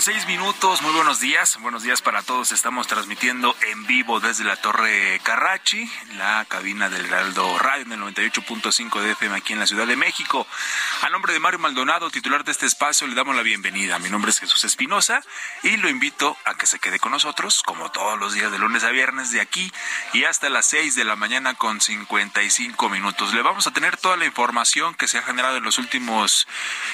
Seis minutos. Muy buenos días. Buenos días para todos. Estamos transmitiendo en vivo desde la Torre Carrachi, la cabina del Heraldo Radio en el 98.5 de FM aquí en la Ciudad de México. A nombre de Mario Maldonado, titular de este espacio, le damos la bienvenida. Mi nombre es Jesús Espinosa y lo invito a que se quede con nosotros, como todos los días de lunes a viernes, de aquí y hasta las seis de la mañana con 55 minutos. Le vamos a tener toda la información que se ha generado en los últimos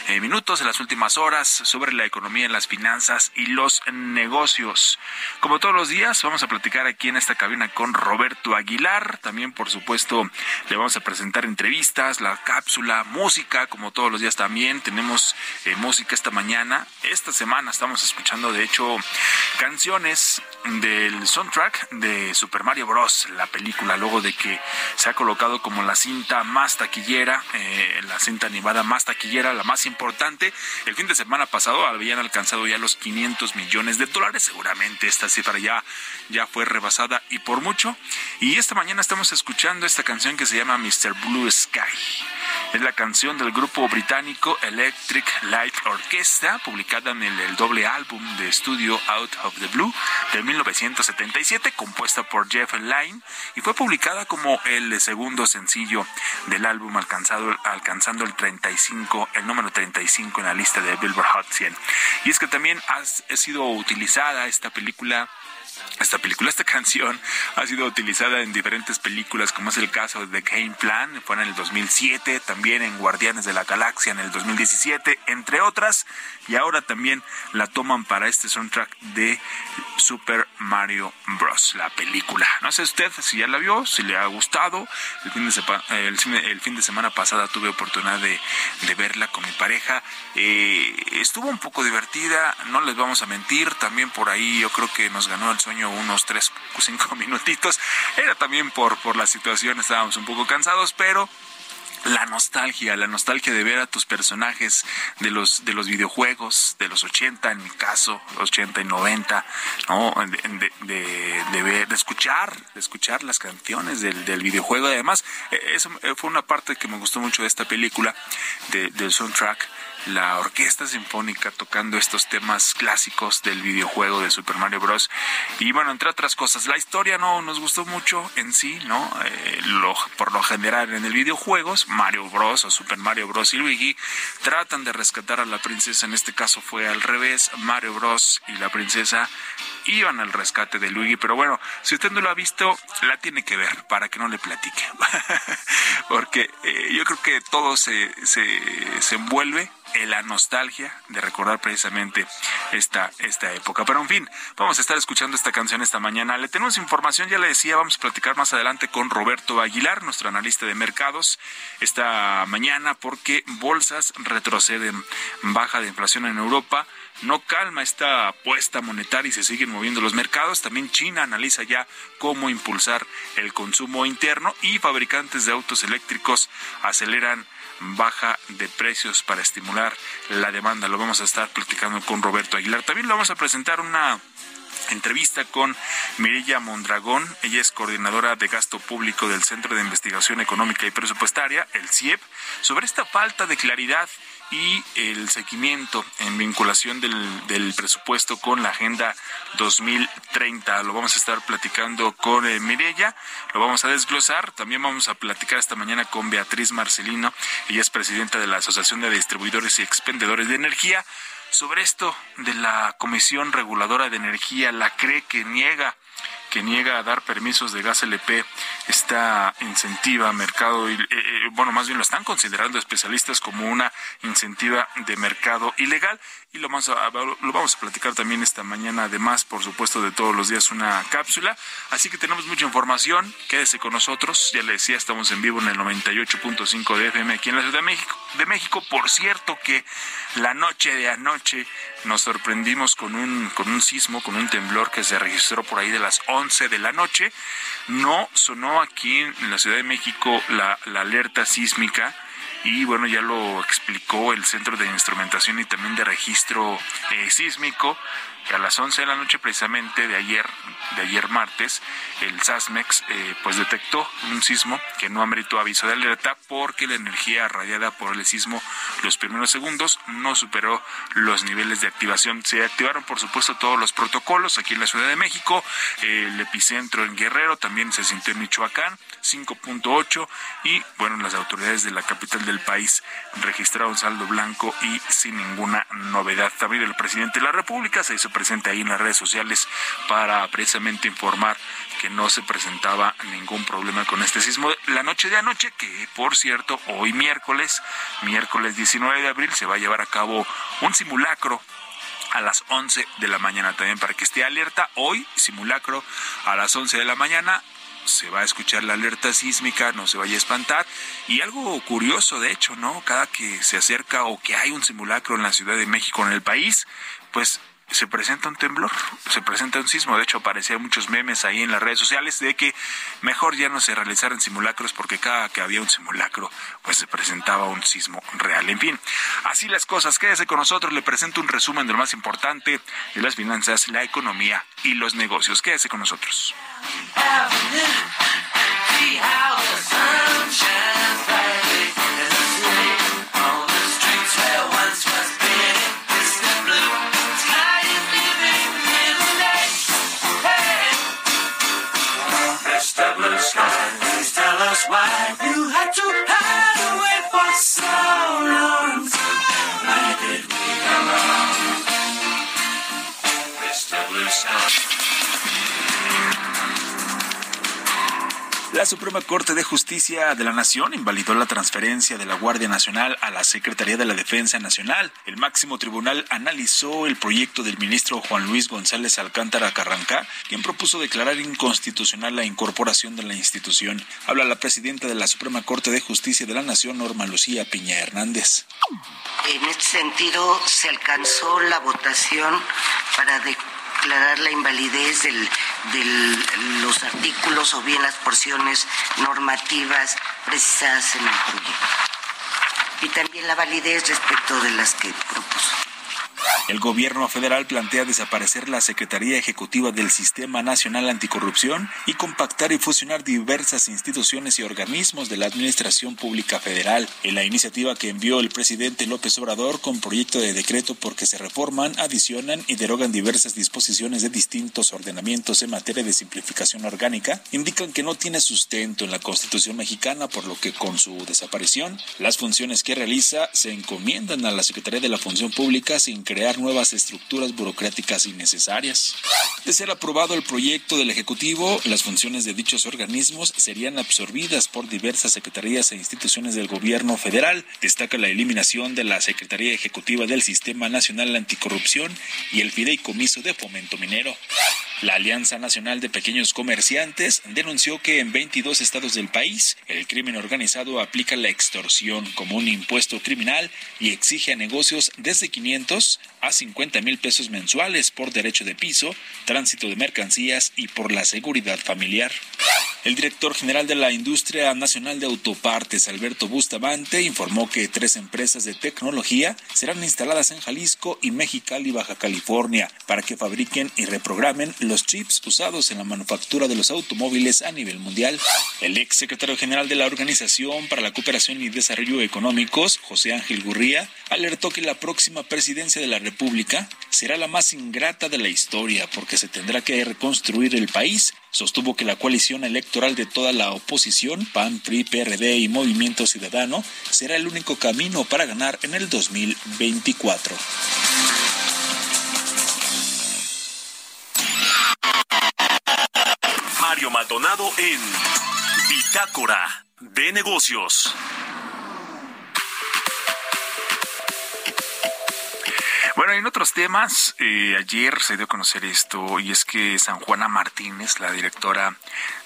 eh, minutos, en las últimas horas, sobre la economía, las finanzas y los negocios. Como todos los días, vamos a platicar aquí en esta cabina con Roberto Aguilar. También, por supuesto, le vamos a presentar entrevistas, la cápsula, música, como todos los días también. Tenemos eh, música esta mañana. Esta semana estamos escuchando, de hecho, canciones del soundtrack de Super Mario Bros., la película, luego de que se ha colocado como la cinta más taquillera, eh, la cinta animada más taquillera, la más importante. El fin de semana pasado habían alcanzado ya los 500 millones de dólares. Seguramente esta cifra ya, ya fue rebasada y por mucho. Y esta mañana estamos escuchando esta canción que se llama Mr. Blue Sky. Es la canción del grupo británico Electric Light Orchestra, publicada en el, doble álbum de estudio Out of the Blue de 1977, compuesta por Jeff Lynne, y fue publicada como el segundo sencillo del álbum, alcanzado, alcanzando el 35, el número 35 en la lista de Billboard Hot 100. Y es que también ha sido utilizada esta película esta película, esta canción ha sido utilizada en diferentes películas, como es el caso de The Game Plan, fue en el 2007, también en Guardianes de la Galaxia en el 2017, entre otras, y ahora también la toman para este soundtrack de Super Mario Bros., la película. No sé usted si ya la vio, si le ha gustado. El fin de, sepa- el el fin de semana pasada tuve oportunidad de, de verla con mi pareja. Eh, estuvo un poco divertida, no les vamos a mentir, también por ahí yo creo que nos ganó el sueño unos 3 o 5 minutitos. Era también por, por la situación, estábamos un poco cansados, pero la nostalgia, la nostalgia de ver a tus personajes de los de los videojuegos de los 80 en mi caso, 80 y 90, ¿no? De, de- de- ver, de escuchar, de escuchar las canciones del, del videojuego. Además, eh, eso fue una parte que me gustó mucho de esta película, de- del soundtrack la orquesta sinfónica tocando estos temas clásicos del videojuego de Super Mario Bros. Y bueno, entre otras cosas, la historia no nos gustó mucho en sí, ¿no? Eh, por lo general en el videojuegos, Mario Bros. o Super Mario Bros. y Luigi tratan de rescatar a la princesa, en este caso fue al revés, Mario Bros. y la princesa iban al rescate de Luigi, pero bueno, si usted no lo ha visto, la tiene que ver para que no le platique. Porque eh, yo creo que todo se, se, se envuelve en la nostalgia de recordar precisamente esta, esta época. Pero en fin, vamos a estar escuchando esta canción esta mañana. Le tenemos información, ya le decía, vamos a platicar más adelante con Roberto Aguilar, nuestro analista de mercados, esta mañana porque bolsas retroceden, baja de inflación en Europa no calma esta apuesta monetaria y se siguen moviendo los mercados. También China analiza ya cómo impulsar el consumo interno y fabricantes de autos eléctricos aceleran baja de precios para estimular la demanda. Lo vamos a estar platicando con Roberto Aguilar. También lo vamos a presentar una entrevista con Mirilla Mondragón. Ella es coordinadora de gasto público del Centro de Investigación Económica y Presupuestaria, el CIEP, sobre esta falta de claridad y el seguimiento en vinculación del, del presupuesto con la Agenda 2030. Lo vamos a estar platicando con eh, Mirella, lo vamos a desglosar. También vamos a platicar esta mañana con Beatriz Marcelino, ella es presidenta de la Asociación de Distribuidores y Expendedores de Energía. Sobre esto de la Comisión Reguladora de Energía, la cree que niega que niega a dar permisos de gas LP, esta incentiva mercado, eh, eh, bueno, más bien lo están considerando especialistas como una incentiva de mercado ilegal y lo vamos a, lo vamos a platicar también esta mañana, además, por supuesto, de todos los días una cápsula. Así que tenemos mucha información, quédese con nosotros, ya le decía, estamos en vivo en el 98.5 de FM aquí en la Ciudad de México. De México, por cierto que la noche de anoche nos sorprendimos con un, con un sismo, con un temblor que se registró por ahí de las 11 de la noche. No sonó aquí en la Ciudad de México la, la alerta sísmica y bueno, ya lo explicó el Centro de Instrumentación y también de Registro eh, Sísmico a las 11 de la noche precisamente de ayer, de ayer martes, el SASMEX eh, pues detectó un sismo que no ameritó aviso de alerta porque la energía radiada por el sismo los primeros segundos no superó los niveles de activación. Se activaron por supuesto todos los protocolos aquí en la Ciudad de México, el epicentro en Guerrero también se sintió en Michoacán, 5.8 y bueno, las autoridades de la capital del país registraron saldo blanco y sin ninguna novedad. También el presidente de la República se hizo presente ahí en las redes sociales para precisamente informar que no se presentaba ningún problema con este sismo. La noche de anoche, que por cierto, hoy miércoles, miércoles 19 de abril, se va a llevar a cabo un simulacro a las 11 de la mañana también para que esté alerta. Hoy, simulacro a las 11 de la mañana. Se va a escuchar la alerta sísmica, no se vaya a espantar. Y algo curioso, de hecho, ¿no? Cada que se acerca o que hay un simulacro en la Ciudad de México, en el país, pues se presenta un temblor, se presenta un sismo. De hecho, aparecían muchos memes ahí en las redes sociales de que mejor ya no se realizaran simulacros porque cada que había un simulacro, pues se presentaba un sismo real. En fin, así las cosas. Quédese con nosotros, le presento un resumen de lo más importante de las finanzas, la economía y los negocios. Quédese con nosotros. La Suprema Corte de Justicia de la Nación invalidó la transferencia de la Guardia Nacional a la Secretaría de la Defensa Nacional. El máximo tribunal analizó el proyecto del ministro Juan Luis González Alcántara Carrancá, quien propuso declarar inconstitucional la incorporación de la institución. Habla la presidenta de la Suprema Corte de Justicia de la Nación, Norma Lucía Piña Hernández. En este sentido, se alcanzó la votación para declarar la invalidez de los artículos o bien las porciones normativas precisadas en el proyecto. Y también la validez respecto de las que propuso. El gobierno federal plantea desaparecer la Secretaría Ejecutiva del Sistema Nacional Anticorrupción y compactar y fusionar diversas instituciones y organismos de la Administración Pública Federal. En la iniciativa que envió el presidente López Obrador con proyecto de decreto porque se reforman, adicionan y derogan diversas disposiciones de distintos ordenamientos en materia de simplificación orgánica, indican que no tiene sustento en la Constitución mexicana, por lo que con su desaparición, las funciones que realiza se encomiendan a la Secretaría de la Función Pública sin crear nuevas estructuras burocráticas innecesarias. De ser aprobado el proyecto del Ejecutivo, las funciones de dichos organismos serían absorbidas por diversas secretarías e instituciones del gobierno federal. Destaca la eliminación de la Secretaría Ejecutiva del Sistema Nacional Anticorrupción y el Fideicomiso de Fomento Minero. La Alianza Nacional de Pequeños Comerciantes denunció que en 22 estados del país el crimen organizado aplica la extorsión como un impuesto criminal y exige a negocios desde 500 a 50 mil pesos mensuales por derecho de piso, tránsito de mercancías y por la seguridad familiar. El director general de la Industria Nacional de Autopartes, Alberto Bustamante, informó que tres empresas de tecnología serán instaladas en Jalisco y Mexicali, Baja California, para que fabriquen y reprogramen los chips usados en la manufactura de los automóviles a nivel mundial. El ex secretario general de la Organización para la Cooperación y Desarrollo Económicos, José Ángel Gurría, alertó que la próxima presidencia de la República será la más ingrata de la historia porque se tendrá que reconstruir el país sostuvo que la coalición electoral de toda la oposición, PAN, PRI, PRD y Movimiento Ciudadano, será el único camino para ganar en el 2024. Mario Maldonado en Bitácora de Negocios. Bueno, en otros temas, eh, ayer se dio a conocer esto y es que San Juana Martínez, la directora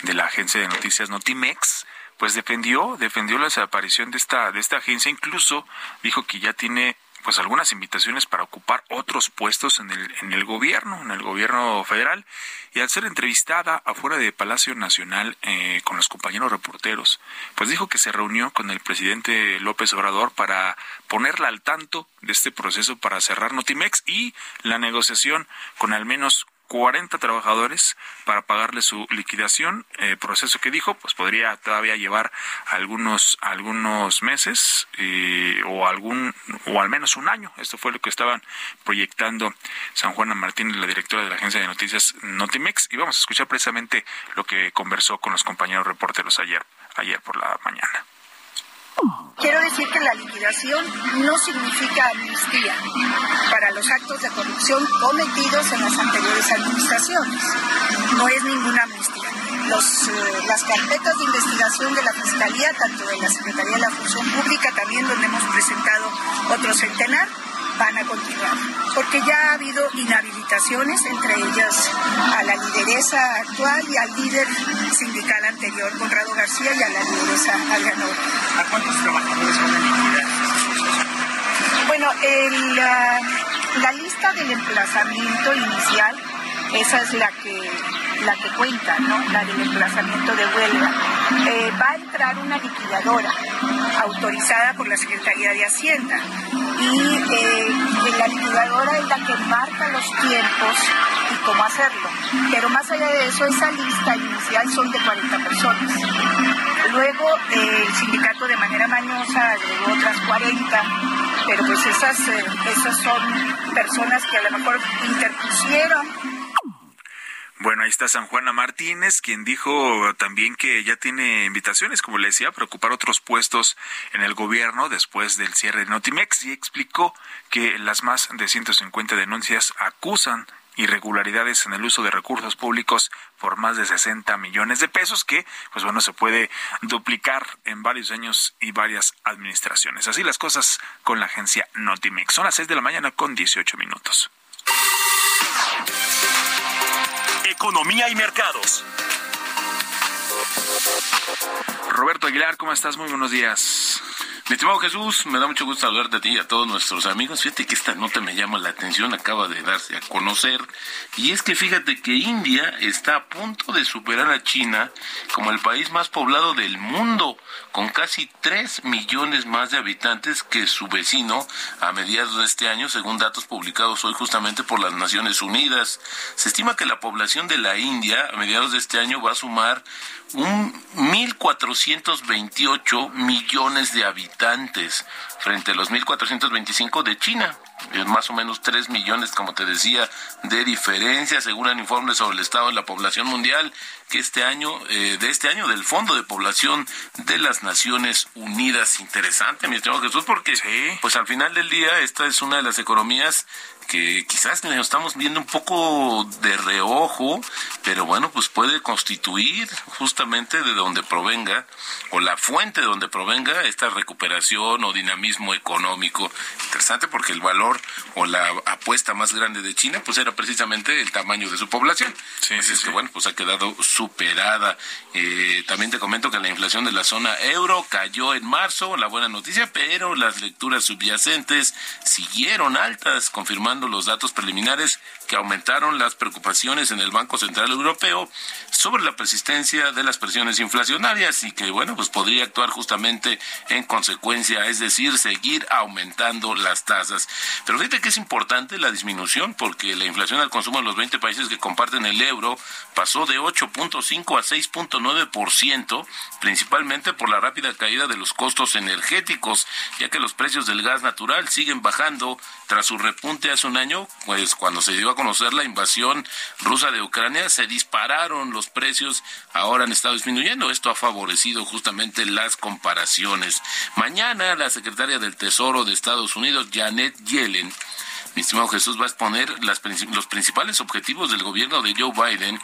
de la agencia de noticias Notimex, pues defendió, defendió la desaparición de esta, de esta agencia, incluso dijo que ya tiene pues algunas invitaciones para ocupar otros puestos en el, en el gobierno, en el gobierno federal, y al ser entrevistada afuera de Palacio Nacional eh, con los compañeros reporteros, pues dijo que se reunió con el presidente López Obrador para ponerla al tanto de este proceso para cerrar Notimex y la negociación con al menos 40 trabajadores para pagarle su liquidación, eh, proceso que dijo, pues podría todavía llevar algunos algunos meses eh, o algún o al menos un año. Esto fue lo que estaban proyectando San Juana Martínez, la directora de la agencia de noticias Notimex, y vamos a escuchar precisamente lo que conversó con los compañeros reporteros ayer ayer por la mañana. Quiero decir que la liquidación no significa amnistía para los actos de corrupción cometidos en las anteriores administraciones. No es ninguna amnistía. Los, eh, las carpetas de investigación de la Fiscalía, tanto de la Secretaría de la Función Pública, también donde hemos presentado otro centenar, van a continuar, porque ya ha habido inhabilitaciones, entre ellas a la lideresa actual y al líder sindical anterior, Conrado García, y a la lideresa Adriana ¿A cuántos trabajadores van a liquidar? Bueno, el, la, la lista del emplazamiento inicial, esa es la que la que cuenta, ¿no? La del emplazamiento de huelga. Eh, va a entrar una liquidadora autorizada por la Secretaría de Hacienda y eh, la liquidadora es la que marca los tiempos y cómo hacerlo. Pero más allá de eso, esa lista inicial son de 40 personas. Luego eh, el sindicato de manera mañosa agregó otras 40, pero pues esas, esas son personas que a lo mejor interpusieron bueno, ahí está San Juana Martínez, quien dijo también que ya tiene invitaciones, como le decía, para ocupar otros puestos en el gobierno después del cierre de Notimex y explicó que las más de 150 denuncias acusan irregularidades en el uso de recursos públicos por más de 60 millones de pesos que, pues bueno, se puede duplicar en varios años y varias administraciones. Así las cosas con la agencia Notimex. Son las 6 de la mañana con 18 minutos. Economía y mercados. Roberto Aguilar, ¿cómo estás? Muy buenos días. Mi estimado Jesús, me da mucho gusto hablarte a ti y a todos nuestros amigos. Fíjate que esta nota me llama la atención, acaba de darse a conocer. Y es que fíjate que India está a punto de superar a China como el país más poblado del mundo, con casi 3 millones más de habitantes que su vecino a mediados de este año, según datos publicados hoy justamente por las Naciones Unidas. Se estima que la población de la India a mediados de este año va a sumar un 1.428 millones de habitantes frente a los 1.425 de China. Es más o menos 3 millones, como te decía, de diferencia, según el informe sobre el estado de la población mundial, que este año, eh, de este año, del Fondo de Población de las Naciones Unidas. Interesante, mi estimado Jesús, porque pues al final del día esta es una de las economías que quizás nos estamos viendo un poco de reojo, pero bueno, pues puede constituir justamente de donde provenga, o la fuente de donde provenga esta recuperación o dinamismo económico. Interesante porque el valor o la apuesta más grande de China, pues era precisamente el tamaño de su población. Así es que bueno, pues ha quedado superada. Eh, también te comento que la inflación de la zona euro cayó en marzo, la buena noticia, pero las lecturas subyacentes siguieron altas, confirmando los datos preliminares que aumentaron las preocupaciones en el Banco Central Europeo sobre la persistencia de las presiones inflacionarias y que, bueno, pues podría actuar justamente en consecuencia, es decir, seguir aumentando las tasas. Pero fíjate que es importante la disminución porque la inflación al consumo en los 20 países que comparten el euro pasó de 8.5 a 6.9%, principalmente por la rápida caída de los costos energéticos, ya que los precios del gas natural siguen bajando tras su repunte hace un año, pues cuando se dio a conocer la invasión rusa de Ucrania, se dispararon los precios, ahora han estado disminuyendo. Esto ha favorecido justamente las comparaciones. Mañana la secretaria del Tesoro de Estados Unidos, Janet Yellen, mi estimado Jesús, va a exponer las, los principales objetivos del gobierno de Joe Biden.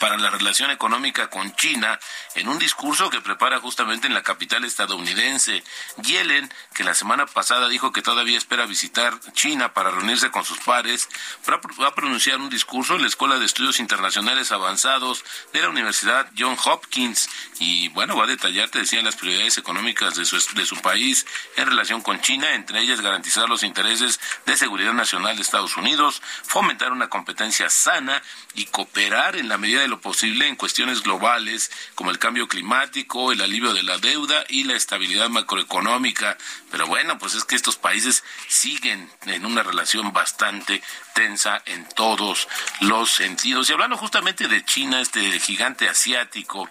Para la relación económica con China en un discurso que prepara justamente en la capital estadounidense. Yellen, que la semana pasada dijo que todavía espera visitar China para reunirse con sus pares, va a pronunciar un discurso en la Escuela de Estudios Internacionales Avanzados de la Universidad John Hopkins y bueno, va a detallar, te decía, las prioridades económicas de su, de su país en relación con China, entre ellas garantizar los intereses de seguridad nacional de Estados Unidos, fomentar una competencia sana y cooperar en la medida de lo posible en cuestiones globales como el cambio climático, el alivio de la deuda y la estabilidad macroeconómica. Pero bueno, pues es que estos países siguen en una relación bastante tensa en todos los sentidos. Y hablando justamente de China, este gigante asiático,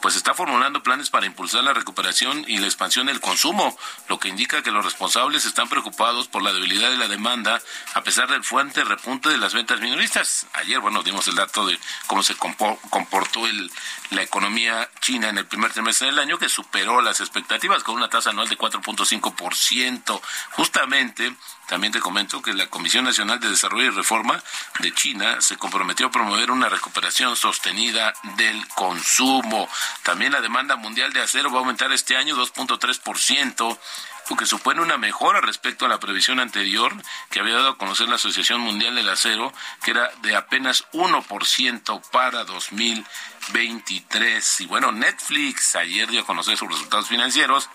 pues está formulando planes para impulsar la recuperación y la expansión del consumo, lo que indica que los responsables están preocupados por la debilidad de la demanda a pesar del fuerte repunte de las ventas minoristas. Ayer, bueno, dimos el dato de cómo se comportó el, la economía china en el primer trimestre del año, que superó las expectativas con una tasa anual de 4.5%. Justamente, también te comento que la Comisión Nacional de Desarrollo y Reforma de China se comprometió a promover una recuperación sostenida del consumo. También la demanda mundial de acero va a aumentar este año 2.3% que supone una mejora respecto a la previsión anterior que había dado a conocer la Asociación Mundial del Acero, que era de apenas 1% para 2023. Y bueno, Netflix ayer dio a conocer sus resultados financieros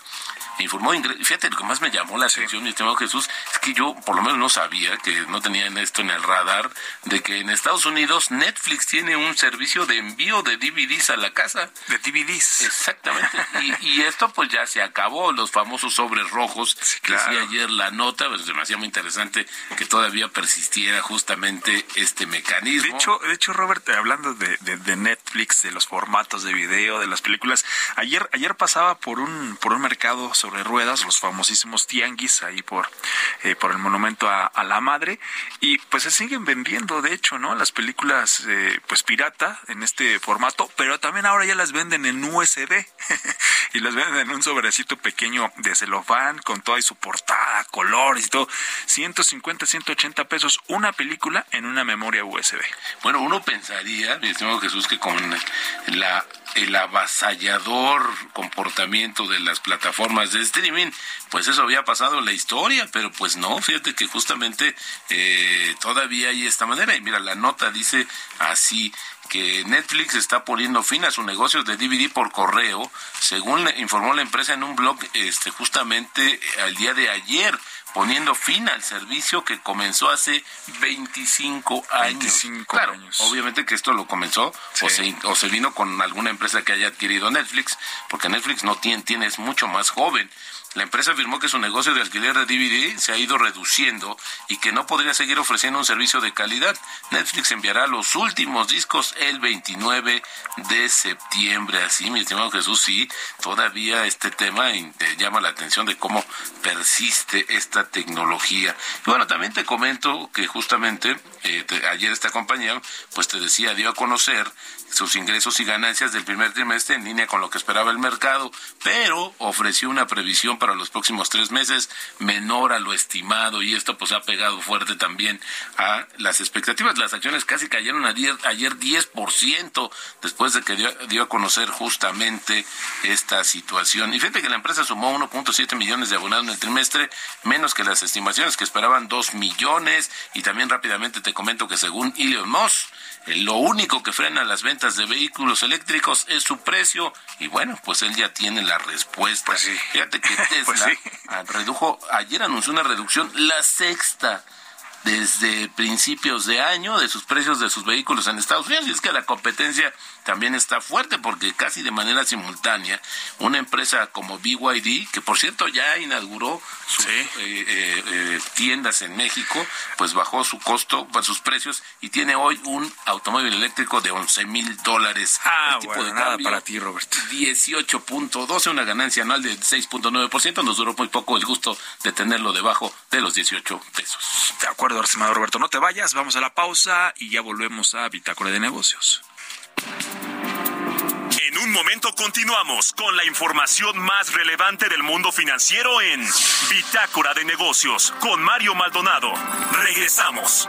informó, fíjate, lo que más me llamó la atención, mi estimado Jesús, es que yo por lo menos no sabía, que no tenía esto en el radar, de que en Estados Unidos Netflix tiene un servicio de envío de DVDs a la casa. De DVDs. Exactamente. y, esto pues ya se acabó, los famosos sobres rojos, que decía ayer la nota, pues me hacía muy interesante que todavía persistiera justamente este mecanismo. De hecho, de hecho Robert, hablando de, de, Netflix, de los formatos de video, de las películas, ayer, ayer pasaba por un, por un mercado sobre ruedas, los famosísimos tianguis ahí por, eh, por el monumento a, la madre, y pues se siguen vendiendo, de hecho, ¿no? Las películas, eh, pues pirata en este formato, pero también ahora ya las venden en USB y las venden en un sobrecito pequeño de celofán con toda su portada, colores y todo, 150, 180 pesos una película en una memoria USB. Bueno, uno pensaría, mi estimado Jesús, que con la el avasallador comportamiento de las plataformas de streaming, pues eso había pasado en la historia, pero pues no, fíjate que justamente eh, todavía hay esta manera. Y mira, la nota dice así, que Netflix está poniendo fin a su negocio de DVD por correo, según informó la empresa en un blog este, justamente al día de ayer poniendo fin al servicio que comenzó hace 25 años. 25 claro, años. obviamente que esto lo comenzó o, se, o se vino con alguna empresa que haya adquirido Netflix, porque Netflix no tiene, tiene es mucho más joven. La empresa afirmó que su negocio de alquiler de DVD se ha ido reduciendo y que no podría seguir ofreciendo un servicio de calidad. Netflix enviará los últimos discos el 29 de septiembre. Así, mi estimado Jesús, sí, todavía este tema te llama la atención de cómo persiste esta tecnología. Y bueno, también te comento que justamente eh, te- ayer esta compañía, pues te decía, dio a conocer sus ingresos y ganancias del primer trimestre en línea con lo que esperaba el mercado, pero ofreció una previsión para los próximos tres meses menor a lo estimado y esto pues ha pegado fuerte también a las expectativas. Las acciones casi cayeron ayer, ayer 10% después de que dio, dio a conocer justamente esta situación. Y fíjate que la empresa sumó 1.7 millones de abonados en el trimestre, menos que las estimaciones que esperaban 2 millones y también rápidamente te comento que según Elon Musk, lo único que frena las ventas de vehículos eléctricos es su precio y bueno, pues él ya tiene la respuesta. Pues sí. Fíjate que Tesla Pues sí. ah, redujo, ayer anunció una reducción, la sexta desde principios de año de sus precios de sus vehículos en Estados Unidos. Y es que la competencia también está fuerte porque casi de manera simultánea una empresa como BYD, que por cierto ya inauguró sus Sí. eh, eh, eh, tiendas en México, pues bajó su costo, pues, sus precios y tiene hoy un automóvil eléctrico de 11 mil dólares. Ah, tipo bueno, de nada cambio, para ti, Roberto. 18.12, una ganancia anual de 6.9%. Nos duró muy poco el gusto de tenerlo debajo de los 18 pesos. De acuerdo, estimado Roberto, no te vayas, vamos a la pausa y ya volvemos a Bitácora de Negocios. En un momento continuamos con la información más relevante del mundo financiero en Bitácora de Negocios con Mario Maldonado. Regresamos.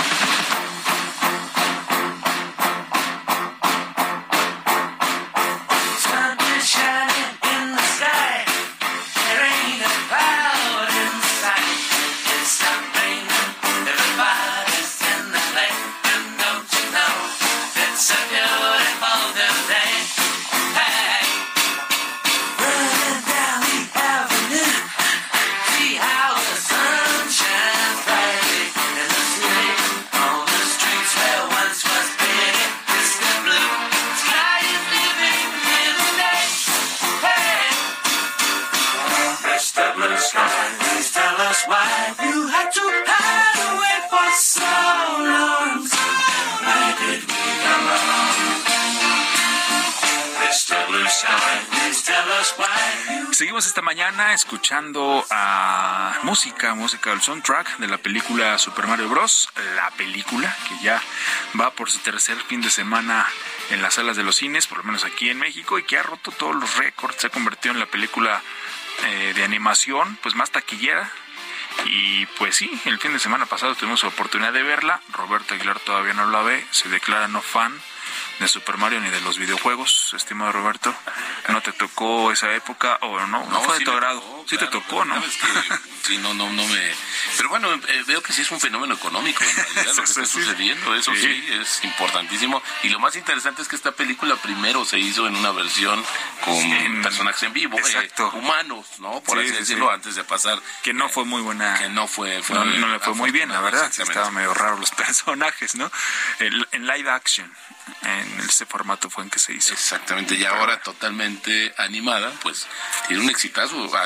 Seguimos esta mañana escuchando música, música del soundtrack de la película Super Mario Bros. La película que ya va por su tercer fin de semana en las salas de los cines, por lo menos aquí en México, y que ha roto todos los récords. Se ha convertido en la película eh, de animación pues más taquillera. Y pues sí, el fin de semana pasado tuvimos la oportunidad de verla. Roberto Aguilar todavía no la ve, se declara no fan de Super Mario ni de los videojuegos, estimado Roberto. ¿No te tocó esa época o no? No, fue de tu agrado. Sí te tocó, ¿no? sabes que, sí, no, no, no me... Pero bueno, eh, veo que sí es un fenómeno económico en realidad lo que Sí, está sí. sucediendo, eso sí. Sí. es importantísimo. Y lo más interesante es que esta película primero se hizo en una versión con En- personajes en vivo, eh, humanos, ¿no? Por Sí, así sí, decirlo, sí. antes de pasar... que no fue muy buena. Que no fue... fue no, no le fue muy bien, la verdad. sí. Estaban medio raros los personajes, ¿no? El- en live action, en ese formato fue en que se hizo. Exactamente, y ahora totalmente animada, pues tiene un exitazo. Ah,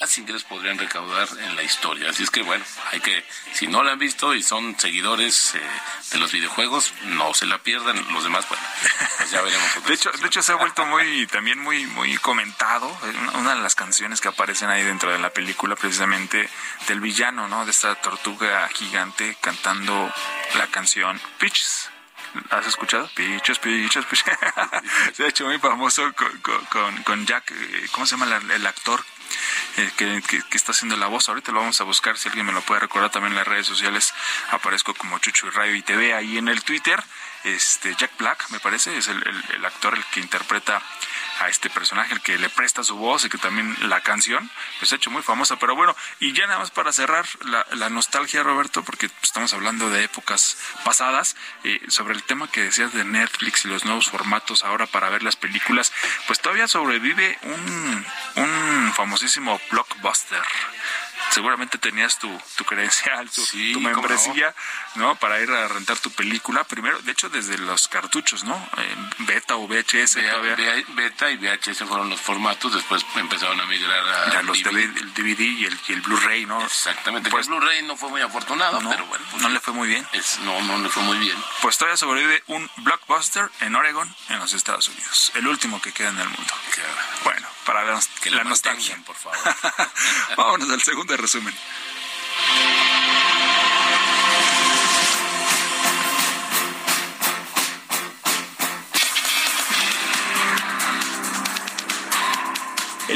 Más ingresos podrían recaudar en la historia. Así es que bueno, hay que, si no la han visto y son seguidores eh, de los videojuegos, no se la pierdan. Los demás, bueno, pues ya veremos. De hecho, se ha vuelto muy, también muy, muy comentado. Una de las canciones que aparecen ahí dentro de la película, precisamente del villano, ¿no? De esta tortuga gigante cantando la canción Peaches. ¿Has escuchado? Pichos, pichos, pichos. Se ha hecho muy famoso con, con, Jack, eh, ¿cómo se llama el actor? Eh, que, está haciendo la voz. Ahorita lo vamos a buscar, si alguien me lo puede recordar también en las redes sociales. Aparezco como Chucho y Radio y TV ahí en el Twitter. Este Jack Black, me parece, es el, actor el que interpreta a este personaje, el que le presta su voz y que también la canción, pues ha hecho muy famosa. Pero bueno, y ya nada más para cerrar la, la nostalgia, Roberto, porque estamos hablando de épocas pasadas, eh, sobre el tema que decías de Netflix y los nuevos formatos ahora para ver las películas, pues todavía sobrevive un, un famosísimo blockbuster seguramente tenías tu, tu credencial, tu, Sí, tu cómo membresía, ¿no? Para ir a rentar tu película. Primero, de hecho, desde los cartuchos, ¿no? Beta o VHS todavía. Be- Beta y VHS fueron los formatos, después empezaron a migrar a Ya los DVD. El DVD y el, y el Blu-ray, ¿no? Exactamente. Pues- el Blu-ray no fue muy afortunado, No, pero bueno. pues no le fue muy bien. Es- no, no le fue muy bien. Pues todavía sobrevive un blockbuster en Oregon, en los Estados Unidos. El último que queda en el mundo. Que, Bueno, para ver que la nostalgia. mantengan, por favor. Vámonos al segundo resumen.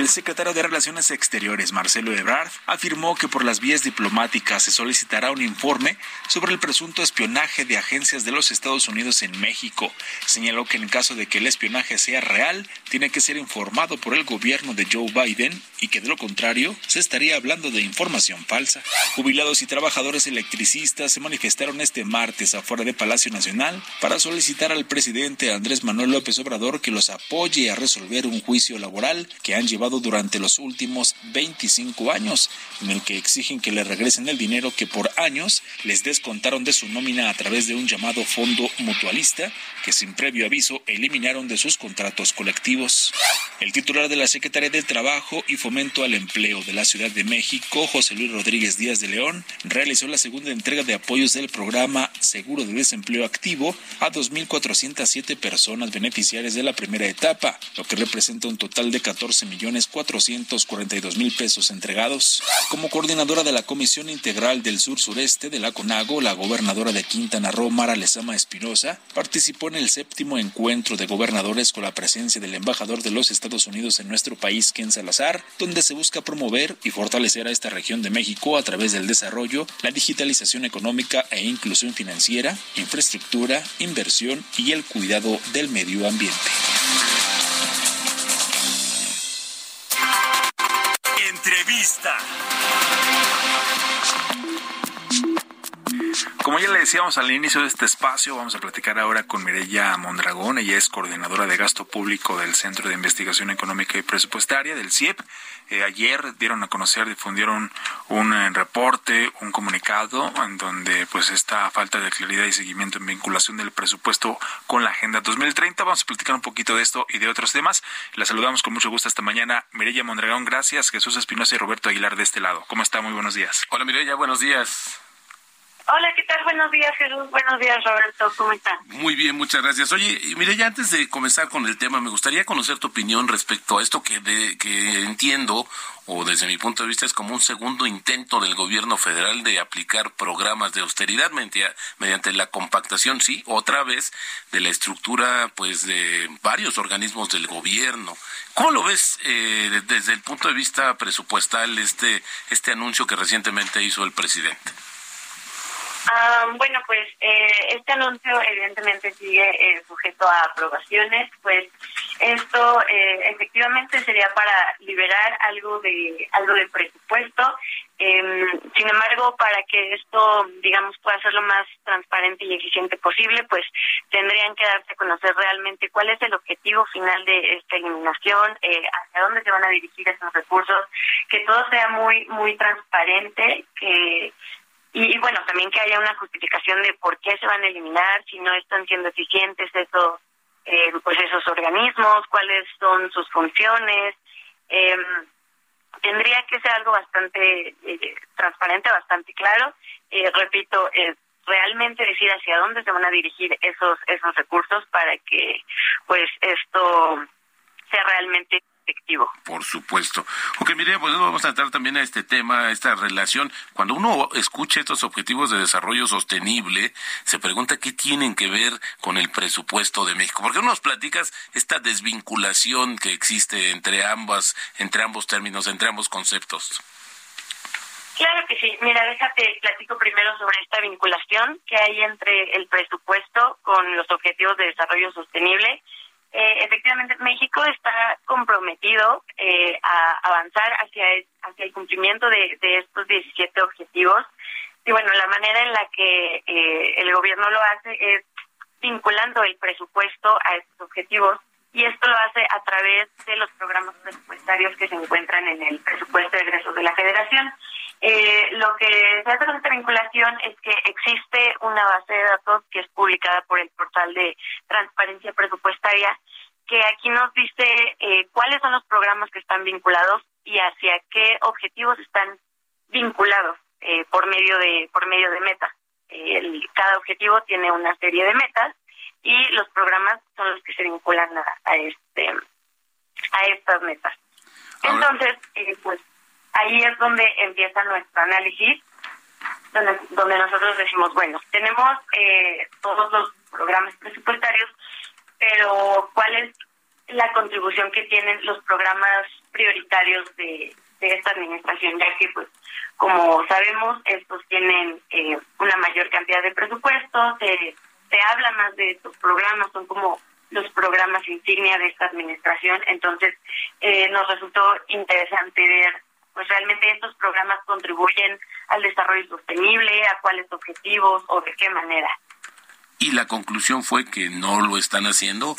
El secretario de Relaciones Exteriores, Marcelo Ebrard, afirmó que por las vías diplomáticas se solicitará un informe sobre el presunto espionaje de agencias de los Estados Unidos en México. Señaló que en caso de que el espionaje sea real, tiene que ser informado por el gobierno de Joe Biden y que de lo contrario se estaría hablando de información falsa. Jubilados y trabajadores electricistas se manifestaron este martes afuera de Palacio Nacional para solicitar al presidente Andrés Manuel López Obrador que los apoye a resolver un juicio laboral que han llevado durante los últimos 25 años, en el que exigen que le regresen el dinero que por años les descontaron de su nómina a través de un llamado fondo mutualista que sin previo aviso eliminaron de sus contratos colectivos. El titular de la Secretaría del Trabajo y Fomento al Empleo de la Ciudad de México, José Luis Rodríguez Díaz de León, realizó la segunda entrega de apoyos del programa Seguro de Desempleo Activo a 2.407 personas beneficiarias de la primera etapa, lo que representa un total de 14 millones 442 mil pesos entregados. Como coordinadora de la Comisión Integral del Sur Sureste de la CONAGO, la gobernadora de Quintana Roo, Mara Lezama Espinosa, participó en el séptimo encuentro de gobernadores con la presencia del embajador de los Estados Unidos en nuestro país, Ken Salazar, donde se busca promover y fortalecer a esta región de México a través del desarrollo, la digitalización económica e inclusión financiera, infraestructura, inversión y el cuidado del medio ambiente. Entrevista. Como ya le decíamos al inicio de este espacio, vamos a platicar ahora con Mireya Mondragón. Ella es coordinadora de gasto público del Centro de Investigación Económica y Presupuestaria, del CIEP. Eh, ayer dieron a conocer, difundieron un eh, reporte, un comunicado en donde pues esta falta de claridad y seguimiento en vinculación del presupuesto con la Agenda 2030. Vamos a platicar un poquito de esto y de otros temas. La saludamos con mucho gusto esta mañana. Mireya Mondragón, gracias. Jesús Espinosa y Roberto Aguilar de este lado. ¿Cómo está? Muy buenos días. Hola Mireya, buenos días. Hola, ¿qué tal? Buenos días, Jesús. Buenos días, Roberto. ¿Cómo están? Muy bien, muchas gracias. Oye, mire, ya antes de comenzar con el tema, me gustaría conocer tu opinión respecto a esto que, de, que entiendo, o desde mi punto de vista, es como un segundo intento del gobierno federal de aplicar programas de austeridad mediante, mediante la compactación, sí, otra vez, de la estructura, pues, de varios organismos del gobierno. ¿Cómo lo ves eh, desde el punto de vista presupuestal este, este anuncio que recientemente hizo el presidente? Ah, bueno, pues eh, este anuncio evidentemente sigue eh, sujeto a aprobaciones, pues esto eh, efectivamente sería para liberar algo de algo del presupuesto. Eh, sin embargo, para que esto, digamos, pueda ser lo más transparente y eficiente posible, pues tendrían que darse a conocer realmente cuál es el objetivo final de esta eliminación, eh, hacia dónde se van a dirigir esos recursos, que todo sea muy muy transparente, que y, bueno, también que haya una justificación de por qué se van a eliminar, si no están siendo eficientes esos, eh, pues esos organismos, cuáles son sus funciones. Eh, tendría que ser algo bastante eh, transparente, bastante claro. Eh, repito, realmente decir hacia dónde se van a dirigir esos esos recursos para que pues esto sea realmente efectivo. Por supuesto. Ok, mire, pues vamos a entrar también a este tema, a esta relación. Cuando uno escucha estos objetivos de desarrollo sostenible, se pregunta qué tienen que ver con el presupuesto de México. ¿Por qué no nos platicas esta desvinculación que existe entre ambas, entre ambos términos, entre ambos conceptos? Claro que sí. Mira, déjate, platico primero sobre esta vinculación que hay entre el presupuesto con los objetivos de desarrollo sostenible. Eh, efectivamente, México está comprometido eh, a avanzar hacia hacia el cumplimiento de, de estos 17 objetivos. Y bueno, la manera en la que eh, el gobierno lo hace es vinculando el presupuesto a estos objetivos y esto lo hace a través de los programas presupuestarios que se encuentran en el presupuesto de egresos de la Federación. Eh, lo que se hace con esta vinculación es que existe una base de datos que es publicada por el portal de transparencia presupuestaria que aquí nos dice eh, cuáles son los programas que están vinculados y hacia qué objetivos están vinculados eh, por medio de por medio de metas. El, cada objetivo tiene una serie de metas y los programas son los que se vinculan a, a este a estas metas. Entonces, eh, pues ahí es donde empieza nuestro análisis, donde, donde nosotros decimos, bueno, tenemos eh, todos los programas presupuestarios, pero ¿cuál es la contribución que tienen los programas prioritarios de, de esta administración? Ya que, pues, como sabemos, estos tienen eh, una mayor cantidad de presupuesto, se, se habla más de estos programas, son como los programas insignia de esta administración, entonces eh, nos resultó interesante ver pues realmente estos programas contribuyen al desarrollo sostenible, a cuáles objetivos o de qué manera. Y la conclusión fue que no lo están haciendo.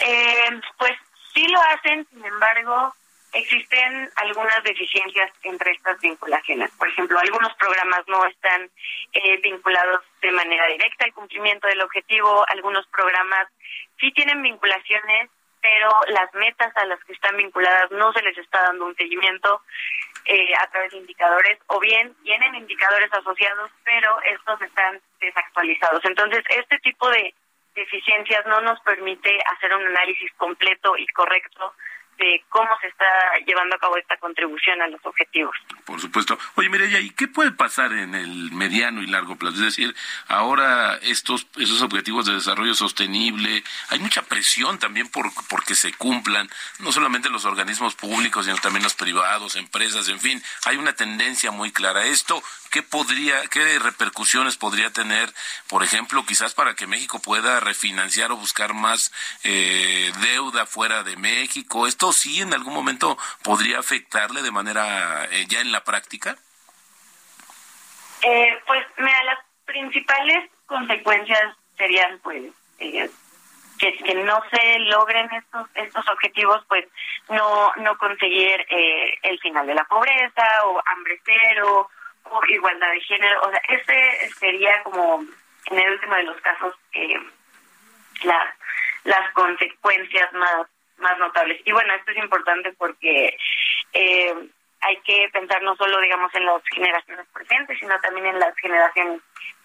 Eh, pues sí lo hacen, sin embargo, existen algunas deficiencias entre estas vinculaciones. Por ejemplo, algunos programas no están eh, vinculados de manera directa al cumplimiento del objetivo, algunos programas sí tienen vinculaciones, pero las metas a las que están vinculadas no se les está dando un seguimiento eh, a través de indicadores, o bien tienen indicadores asociados, pero estos están desactualizados. Entonces, este tipo de deficiencias no nos permite hacer un análisis completo y correcto de cómo se está llevando a cabo esta contribución a los objetivos. Por supuesto. Oye, Mireya, ¿y qué puede pasar en el mediano y largo plazo? Es decir, ahora estos esos objetivos de desarrollo sostenible, hay mucha presión también por porque se cumplan, no solamente los organismos públicos, sino también los privados, empresas, en fin, hay una tendencia muy clara. Esto, ¿qué podría, qué repercusiones podría tener, por ejemplo, quizás para que México pueda refinanciar o buscar más eh, deuda fuera de México? ¿Esto sí en algún momento podría afectarle de manera eh, ya en la práctica? Eh, pues mira, las principales consecuencias serían pues eh, que, que no se logren estos estos objetivos, pues no no conseguir eh, el final de la pobreza o hambre cero o igualdad de género. O sea, ese sería como en el último de los casos la, las consecuencias más más notables. Y bueno, esto es importante porque eh, hay que pensar no solo, digamos, en las generaciones presentes, sino también en las generaciones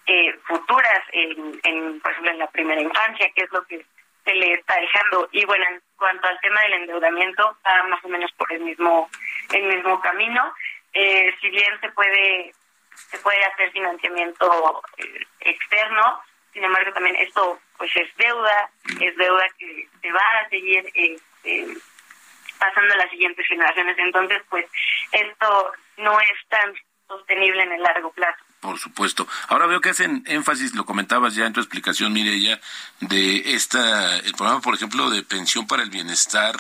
eh, futuras, en, por ejemplo, en la primera infancia, que es lo que se le está dejando. Y bueno, en cuanto al tema del endeudamiento, está más o menos por el mismo, el mismo camino. Eh, si bien se puede, se puede hacer financiamiento eh, externo, sin embargo también esto pues es deuda, es deuda que se va a seguir este, pasando a las siguientes generaciones. Entonces, pues esto no es tan sostenible en el largo plazo. Por supuesto. Ahora veo que hacen énfasis, lo comentabas ya en tu explicación, Mireya, de esta, el programa, por ejemplo, de pensión para el bienestar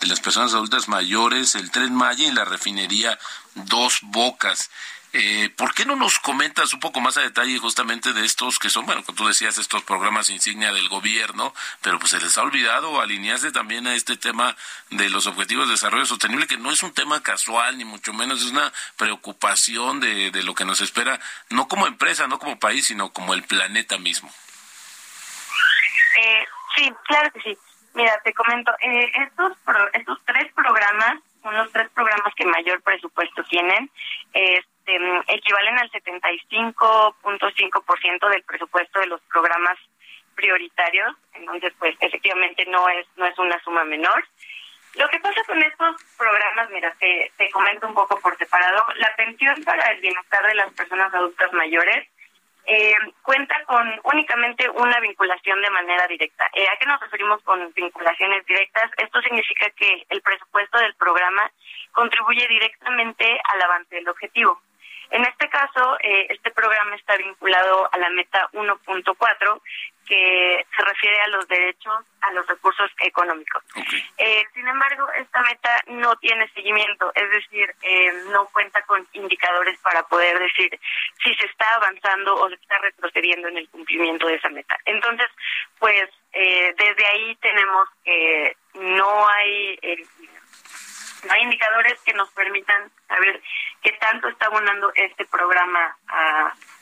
de las personas adultas mayores, el Tren Maya y la refinería Dos Bocas. Eh, ¿Por qué no nos comentas un poco más a detalle justamente de estos que son, bueno, como tú decías, estos programas insignia del gobierno, pero pues se les ha olvidado alinearse también a este tema de los objetivos de desarrollo sostenible, que no es un tema casual, ni mucho menos, es una preocupación de, de lo que nos espera, no como empresa, no como país, sino como el planeta mismo. Eh, sí, claro que sí. Mira, te comento, eh, estos pro- estos tres programas son los tres programas que mayor presupuesto tienen. Este, equivalen al 75.5% del presupuesto de los programas prioritarios, entonces pues efectivamente no es no es una suma menor. Lo que pasa con estos programas, mira, te, te comento un poco por separado, la pensión para el bienestar de las personas adultas mayores eh, cuenta con únicamente una vinculación de manera directa. Eh, ¿A qué nos referimos con vinculaciones directas? Esto significa que el presupuesto del programa contribuye directamente al avance del objetivo. En este caso, eh, este programa está vinculado a la meta 1.4, que se refiere a los derechos, a los recursos económicos. Eh, sin embargo, esta meta no tiene seguimiento, es decir, eh, no cuenta con indicadores para poder decir si se está avanzando o se está retrocediendo en el cumplimiento de esa meta. Entonces, pues desde ahí tenemos que no hay no hay indicadores que nos permitan saber qué tanto está abonando este programa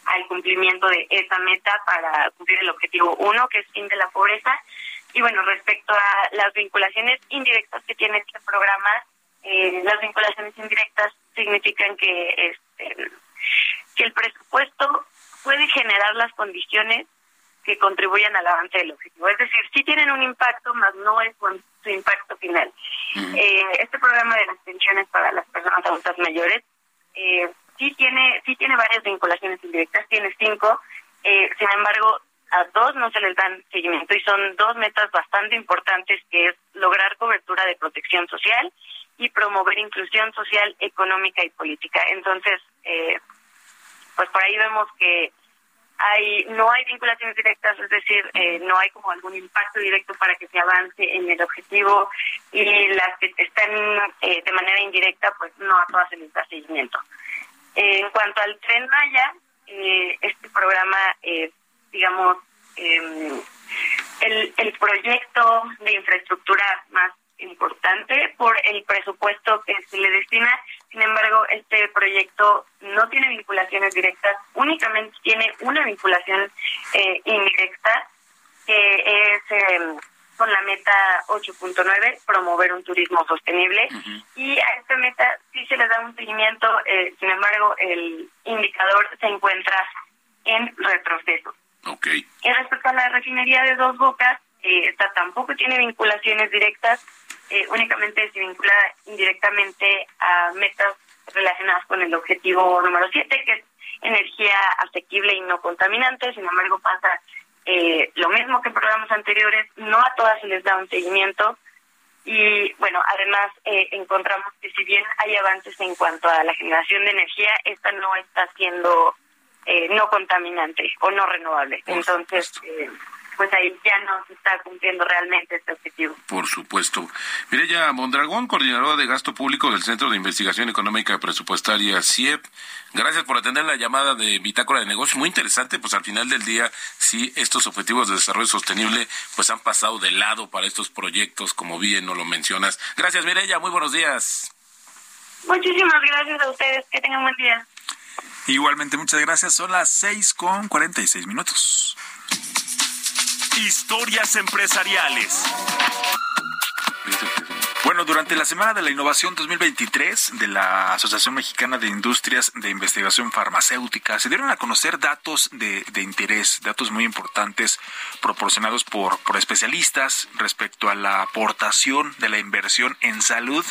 al cumplimiento de esa meta para cumplir el objetivo uno, que es fin de la pobreza. Y bueno, respecto a las vinculaciones indirectas que tiene este programa, eh, las vinculaciones indirectas significan que este, que el presupuesto puede generar las condiciones que contribuyan al avance del objetivo. Es decir, sí tienen un impacto, más no es su impacto final. Eh, este programa de las pensiones para las personas adultas mayores eh, sí tiene sí tiene varias vinculaciones indirectas, tiene cinco, eh, sin embargo a dos no se les dan seguimiento y son dos metas bastante importantes que es lograr cobertura de protección social y promover inclusión social, económica y política. Entonces, eh, pues por ahí vemos que hay no hay vinculaciones directas, es decir, eh, no hay como algún impacto directo para que se avance en el objetivo y las que están eh, de manera indirecta, pues no a todas se les da seguimiento. en cuanto al Tren Maya, eh, este programa, digamos, em, el, el proyecto de infraestructura más importante por el presupuesto que se le destina. Sin embargo, este proyecto no tiene vinculaciones directas, únicamente tiene una vinculación eh, indirecta, que es em, con la meta 8.9, promover un turismo sostenible. Y a esta meta sí se le da un seguimiento, eh, sin embargo, el indicador se encuentra en retroceso. Okay. Y respecto a la refinería de Dos Bocas, eh, esta tampoco tiene vinculaciones directas, eh, únicamente se vincula indirectamente a metas relacionadas con el objetivo número 7, que es energía asequible y no contaminante. Sin embargo, pasa eh, lo mismo que en programas anteriores, no a todas se les da un seguimiento. Y bueno, además eh, encontramos que si bien hay avances en cuanto a la generación de energía, esta no está siendo no contaminante o no renovable. Entonces, pues ahí ya no se está cumpliendo realmente este objetivo. Por supuesto. Mireya Mondragón, coordinadora de gasto público del Centro de Investigación Económica Presupuestaria CIEP. Gracias por atender la llamada de Bitácora de Negocios. Muy interesante, pues al final del día, sí, estos objetivos de desarrollo sostenible, pues han pasado de lado para estos proyectos, como bien no lo mencionas. Gracias, Mireya. Muy buenos días. Muchísimas gracias a ustedes. Que tengan buen día. Igualmente, muchas gracias. Son las seis con cuarenta y seis minutos. Historias empresariales. Bueno, durante la Semana de la Innovación 2023 de la Asociación Mexicana de Industrias de Investigación Farmacéutica, se dieron a conocer datos de, interés, datos muy importantes proporcionados por, por especialistas respecto a la aportación de la inversión en salud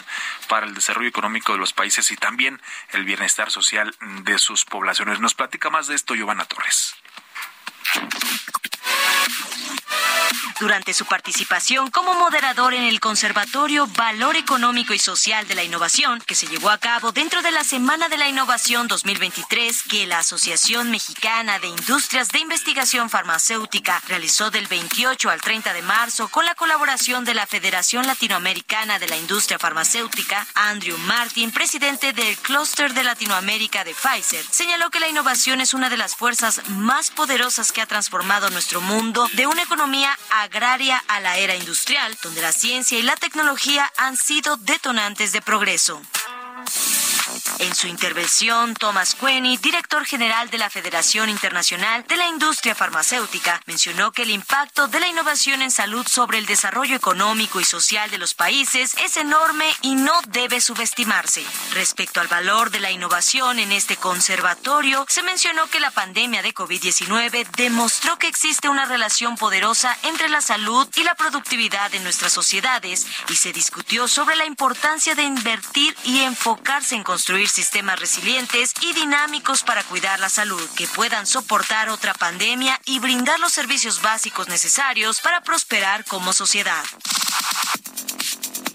para el desarrollo económico de los países y también el bienestar social de sus poblaciones. Nos platica más de esto Giovanna Torres. Durante su participación como moderador en el Conservatorio Valor Económico y Social de la Innovación, que se llevó a cabo dentro de la Semana de la Innovación 2023, que la Asociación Mexicana de Industrias de Investigación Farmacéutica realizó del 28 al 30 de marzo con la colaboración de la Federación Latinoamericana de la Industria Farmacéutica, Andrew Martin, presidente del Clúster de Latinoamérica de Pfizer, señaló que la innovación es una de las fuerzas más poderosas que ha transformado nuestro mundo de una economía agraria a la era industrial, donde la ciencia y la tecnología han sido detonantes de progreso. En su intervención, Thomas Quenny, director general de la Federación Internacional de la Industria Farmacéutica, mencionó que el impacto de la innovación en salud sobre el desarrollo económico y social de los países es enorme y no debe subestimarse. Respecto al valor de la innovación en este conservatorio, se mencionó que la pandemia de COVID-19 demostró que existe una relación poderosa entre la salud y la productividad en nuestras sociedades y se discutió sobre la importancia de invertir y enfocarse en construir sistemas resilientes y dinámicos para cuidar la salud, que puedan soportar otra pandemia y brindar los servicios básicos necesarios para prosperar como sociedad.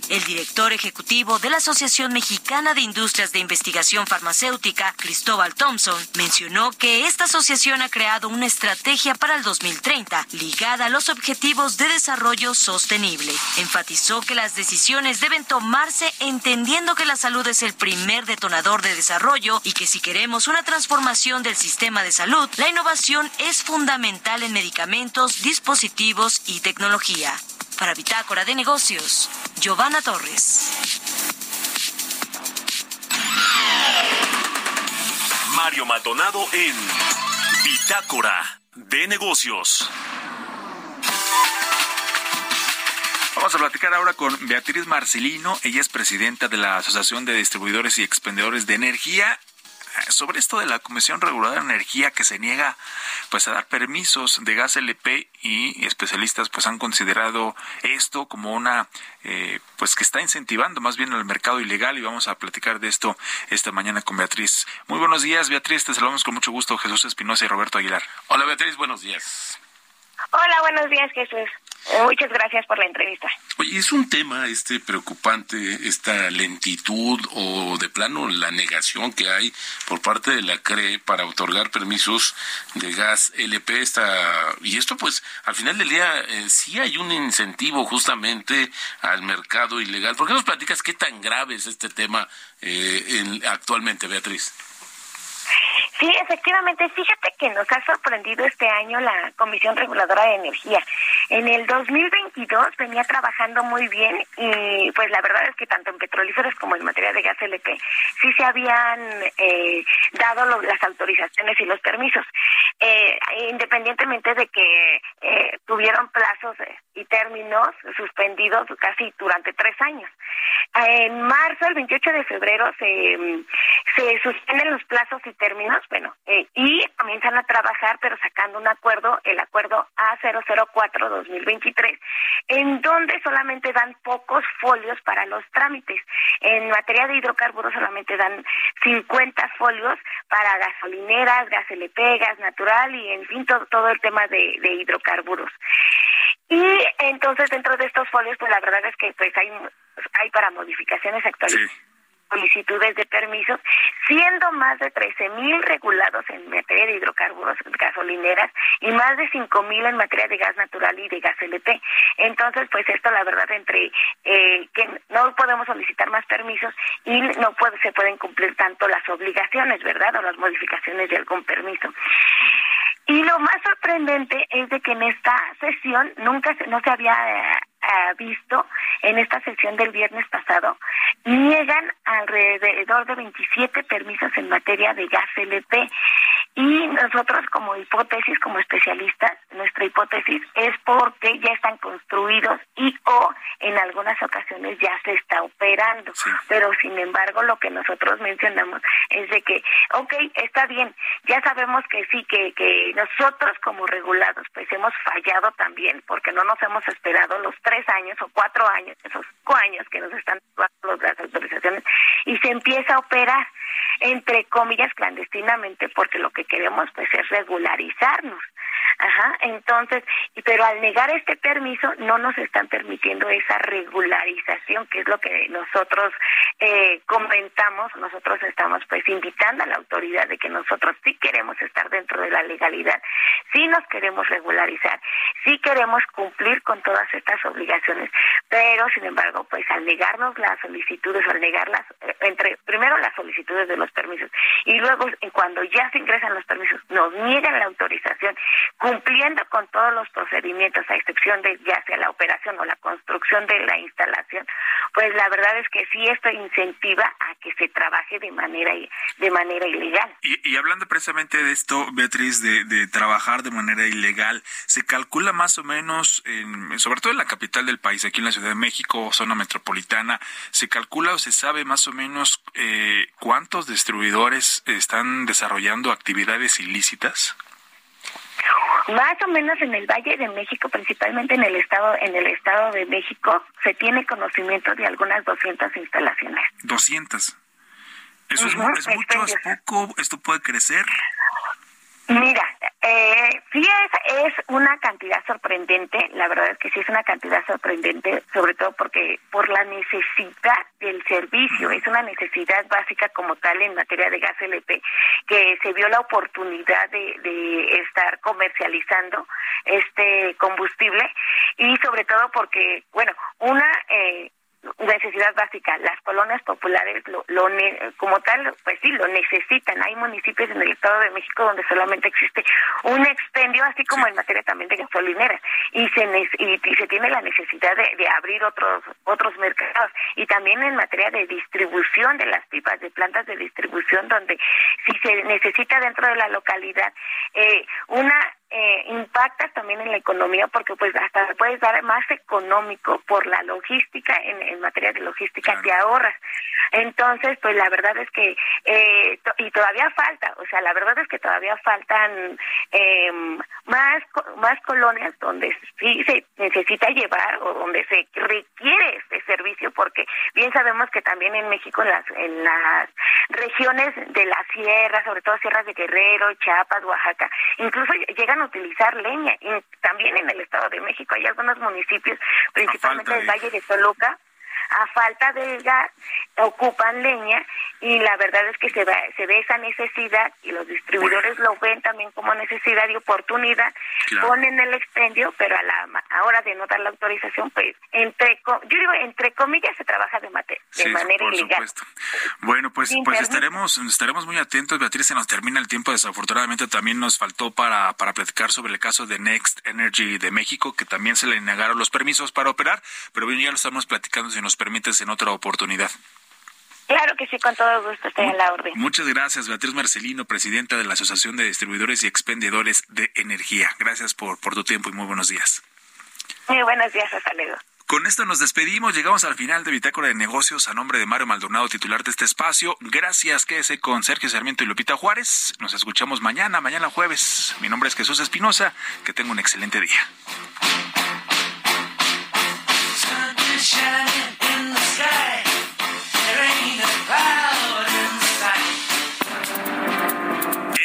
El director ejecutivo de la Asociación Mexicana de Industrias de Investigación Farmacéutica, Cristóbal Thompson, mencionó que esta asociación ha creado una estrategia para el 2030 ligada a los objetivos de desarrollo sostenible. Enfatizó que las decisiones deben tomarse entendiendo que la salud es el primer detonador de desarrollo y que si queremos una transformación del sistema de salud, la innovación es fundamental en medicamentos, dispositivos y tecnología. Para Bitácora de Negocios, Giovanna Torres. Mario Maldonado en Bitácora de Negocios. Vamos a platicar ahora con Beatriz Marcelino. Ella es presidenta de la Asociación de Distribuidores y Expendedores de Energía sobre esto de la Comisión Reguladora de Energía que se niega pues a dar permisos de gas LP y especialistas pues han considerado esto como una eh, pues que está incentivando más bien el mercado ilegal y vamos a platicar de esto esta mañana con Beatriz. Muy buenos días Beatriz, te saludamos con mucho gusto Jesús Espinosa y Roberto Aguilar. Hola Beatriz, buenos días. Hola, buenos días Jesús. Muchas gracias por la entrevista. Oye, es un tema este preocupante, esta lentitud o de plano la negación que hay por parte de la CRE para otorgar permisos de gas LP. Esta, y esto pues al final del día eh, sí hay un incentivo justamente al mercado ilegal. ¿Por qué nos platicas qué tan grave es este tema eh, en, actualmente, Beatriz? Sí, efectivamente, fíjate que nos ha sorprendido este año la Comisión Reguladora de Energía. En el 2022 venía trabajando muy bien y pues la verdad es que tanto en petrolíferos como en materia de gas LP sí se habían eh, dado las autorizaciones y los permisos, eh, independientemente de que eh, tuvieron plazos y términos suspendidos casi durante tres años. En marzo, el 28 de febrero, se, se suspenden los plazos y términos, bueno, eh, y comienzan a trabajar, pero sacando un acuerdo, el acuerdo A004-2023, en donde solamente dan pocos folios para los trámites. En materia de hidrocarburos solamente dan 50 folios para gasolineras, gas LP, gas natural y, en fin, todo, todo el tema de hidrocarburos. Y entonces dentro de estos folios, pues la verdad es que pues hay hay para modificaciones actuales. solicitudes de permisos, siendo más de 13 mil regulados en materia de hidrocarburos, gasolineras y más de 5 mil en materia de gas natural y de gas LP. Entonces, pues esto la verdad entre eh, que no podemos solicitar más permisos y no puede, se pueden cumplir tanto las obligaciones, ¿verdad? O las modificaciones de algún permiso. Y lo más sorprendente es de que en esta sesión nunca se, no se había eh, visto en esta sesión del viernes pasado, niegan alrededor de 27 permisos en materia de gas LP. Y nosotros como hipótesis, como especialistas, nuestra hipótesis es porque ya están construidos y o en algunas ocasiones ya se está operando. Pero sin embargo lo que nosotros mencionamos es de que, ok, está bien, ya sabemos que sí, que, que nosotros como regulados pues hemos fallado también porque no nos hemos esperado los tres años o cuatro años, esos cinco años que nos están dando las autorizaciones y se empieza a operar entre comillas clandestinamente porque lo que queremos pues es regularizarnos. Ajá, entonces, pero al negar este permiso no nos están permitiendo esa regularización, que es lo que nosotros eh, comentamos, nosotros estamos pues invitando a la autoridad de que nosotros sí queremos estar dentro de la legalidad, sí nos queremos regularizar, sí queremos cumplir con todas estas obligaciones, pero sin embargo, pues al negarnos las solicitudes, al negarlas, eh, entre primero las solicitudes de los permisos y luego cuando ya se ingresan los permisos, nos niegan la autorización, cumpliendo con todos los procedimientos, a excepción de ya sea la operación o la construcción de la instalación, pues la verdad es que sí esto incentiva a que se trabaje de manera de manera ilegal. Y, hablando precisamente de esto, Beatriz, de, de, trabajar de manera ilegal, se calcula más o menos, en, sobre todo en la capital del país, aquí en la Ciudad de México, zona metropolitana, se calcula o se sabe más o menos eh, cuántos distribuidores están desarrollando actividades ilícitas. Más o menos en el Valle de México, principalmente en el estado en el estado de México, se tiene conocimiento de algunas 200 instalaciones. 200. Eso es, es mucho, es poco, esto puede crecer. Mira, eh, sí es, es una cantidad sorprendente, la verdad es que sí es una cantidad sorprendente, sobre todo porque por la necesidad del servicio, es una necesidad básica como tal en materia de gas LP, que se vio la oportunidad de, de estar comercializando este combustible y sobre todo porque, bueno, una... Eh, necesidad básica. Las colonias populares, lo, lo como tal, pues sí, lo necesitan. Hay municipios en el Estado de México donde solamente existe un expendio, así como en materia también de gasolineras, y se y, se tiene la necesidad de, de, abrir otros otros mercados. Y también en materia de distribución de las pipas, de plantas de distribución, donde si se necesita dentro de la localidad eh, una eh, impactas también en la economía porque pues hasta puedes dar más económico por la logística en, en materia de logística te ahorras. Entonces pues la verdad es que eh, y todavía falta o sea la verdad es que todavía faltan eh, más más colonias donde sí se necesita llevar o donde se requiere este servicio porque bien sabemos que también en México en las en las regiones de la sierra sobre todo sierras de Guerrero Chiapas Oaxaca incluso llegan utilizar leña. Y también en el Estado de México hay algunos municipios, principalmente del Valle de Toluca, a falta de gas ocupan leña y la verdad es que se ve, se ve esa necesidad y los distribuidores lo ven también como necesidad y oportunidad, ponen el expendio, pero a la hora de no dar la autorización, pues entre yo digo entre comillas se trabaja de, de manera ilegal. Bueno, pues pues estaremos estaremos muy atentos, Beatriz, se nos termina el tiempo, desafortunadamente también nos faltó para para platicar sobre el caso de Next Energy de México, que también se le negaron los permisos para operar, pero bien ya lo estamos platicando si nos permites en otra oportunidad. Claro que sí, con todo gusto, estoy en la orden. Muchas gracias, Beatriz Marcelino, presidenta de la Asociación de Distribuidores y Expendedores de Energía. Gracias por, por tu tiempo y muy buenos días. Muy buenos días, hasta luego. Con esto nos despedimos, llegamos al final de Bitácora de Negocios a nombre de Mario Maldonado, titular de este espacio. Gracias, quédese con Sergio Sarmiento y Lupita Juárez. Nos escuchamos mañana, mañana jueves. Mi nombre es Jesús Espinosa, que tenga un excelente día.